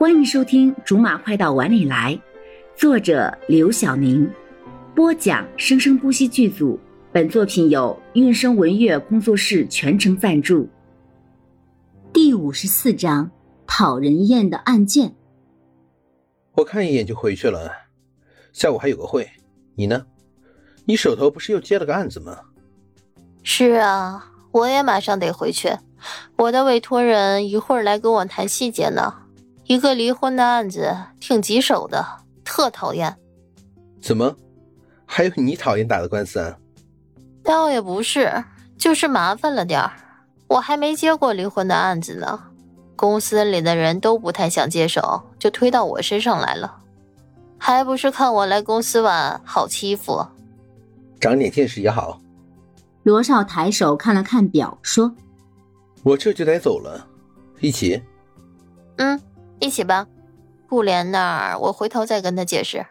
欢迎收听《竹马快到碗里来》，作者刘晓宁，播讲生生不息剧组。本作品由韵声文乐工作室全程赞助。第五十四章：讨人厌的案件。我看一眼就回去了，下午还有个会。你呢？你手头不是又接了个案子吗？是啊，我也马上得回去。我的委托人一会儿来跟我谈细节呢。一个离婚的案子，挺棘手的，特讨厌。怎么，还有你讨厌打的官司啊？倒也不是，就是麻烦了点儿。我还没接过离婚的案子呢，公司里的人都不太想接手，就推到我身上来了。还不是看我来公司晚，好欺负。长点见识也好。罗少抬手看了看表，说：“我这就得走了，一起。”嗯。一起吧，顾莲那儿我回头再跟他解释。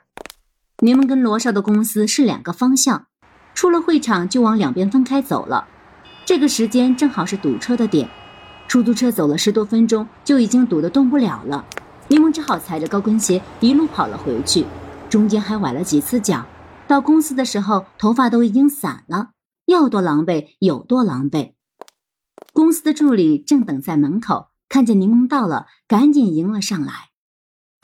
柠檬跟罗少的公司是两个方向，出了会场就往两边分开走了。这个时间正好是堵车的点，出租车走了十多分钟就已经堵得动不了了。柠檬只好踩着高跟鞋一路跑了回去，中间还崴了几次脚。到公司的时候，头发都已经散了，要多狼狈有多狼狈。公司的助理正等在门口。看见柠檬到了，赶紧迎了上来。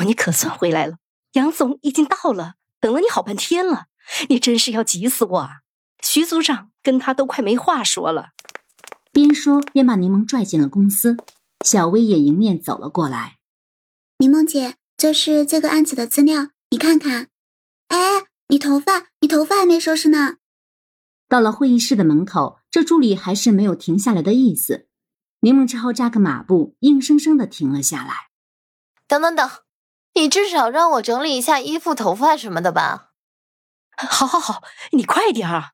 你可算回来了，杨总已经到了，等了你好半天了，你真是要急死我啊！徐组长跟他都快没话说了。边说边把柠檬拽进了公司。小薇也迎面走了过来。柠檬姐，这是这个案子的资料，你看看。哎，你头发，你头发还没收拾呢。到了会议室的门口，这助理还是没有停下来的意思。柠檬只好扎个马步，硬生生的停了下来。等等等，你至少让我整理一下衣服、头发什么的吧。好，好，好，你快点儿。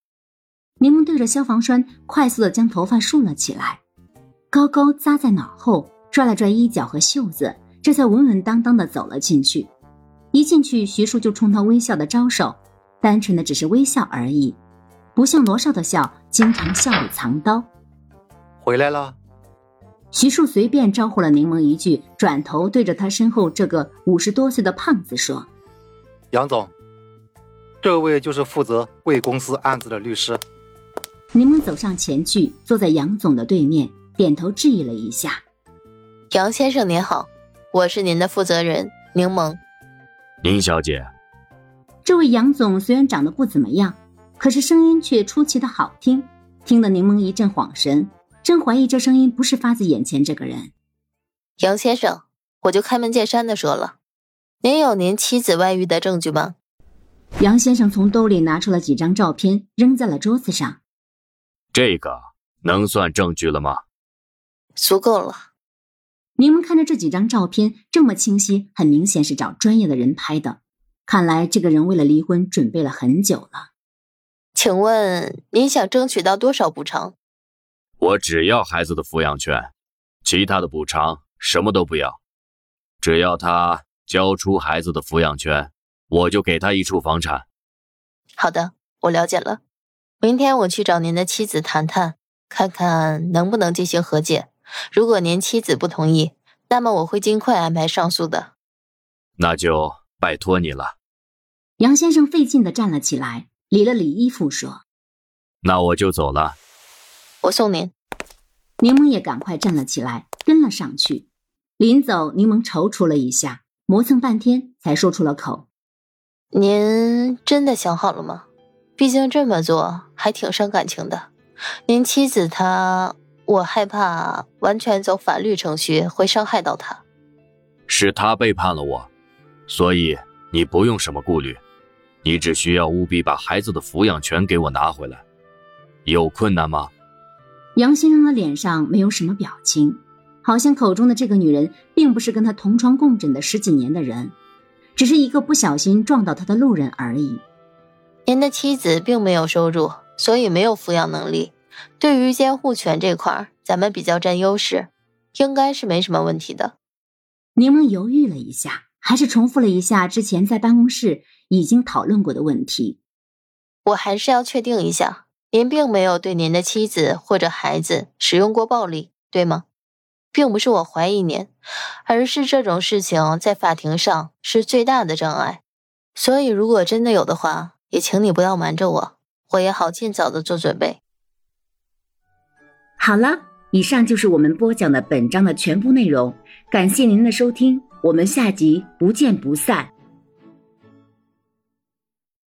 柠檬对着消防栓，快速的将头发竖了起来，高高扎在脑后，拽了拽衣角和袖子，这才稳稳当当的走了进去。一进去，徐叔就冲他微笑的招手，单纯的只是微笑而已，不像罗少的笑，经常笑里藏刀。回来了。徐树随便招呼了柠檬一句，转头对着他身后这个五十多岁的胖子说：“杨总，这位就是负责贵公司案子的律师。”柠檬走上前去，坐在杨总的对面，点头致意了一下：“杨先生您好，我是您的负责人柠檬。”林小姐，这位杨总虽然长得不怎么样，可是声音却出奇的好听，听得柠檬一阵恍神。真怀疑这声音不是发自眼前这个人，杨先生，我就开门见山的说了，您有您妻子外遇的证据吗？杨先生从兜里拿出了几张照片，扔在了桌子上。这个能算证据了吗？足够了。柠檬看着这几张照片这么清晰，很明显是找专业的人拍的。看来这个人为了离婚准备了很久了。请问您想争取到多少补偿？我只要孩子的抚养权，其他的补偿什么都不要。只要他交出孩子的抚养权，我就给他一处房产。好的，我了解了。明天我去找您的妻子谈谈，看看能不能进行和解。如果您妻子不同意，那么我会尽快安排上诉的。那就拜托你了。杨先生费劲的站了起来，理了理衣服，说：“那我就走了。”我送您。柠檬也赶快站了起来，跟了上去。临走，柠檬踌躇了一下，磨蹭半天，才说出了口：“您真的想好了吗？毕竟这么做还挺伤感情的。您妻子她，我害怕完全走法律程序会伤害到她。是他背叛了我，所以你不用什么顾虑，你只需要务必把孩子的抚养权给我拿回来。有困难吗？”杨先生的脸上没有什么表情，好像口中的这个女人并不是跟他同床共枕的十几年的人，只是一个不小心撞到他的路人而已。您的妻子并没有收入，所以没有抚养能力。对于监护权这块，咱们比较占优势，应该是没什么问题的。柠檬犹豫了一下，还是重复了一下之前在办公室已经讨论过的问题。我还是要确定一下。您并没有对您的妻子或者孩子使用过暴力，对吗？并不是我怀疑您，而是这种事情在法庭上是最大的障碍。所以，如果真的有的话，也请你不要瞒着我，我也好尽早的做准备。好了，以上就是我们播讲的本章的全部内容，感谢您的收听，我们下集不见不散。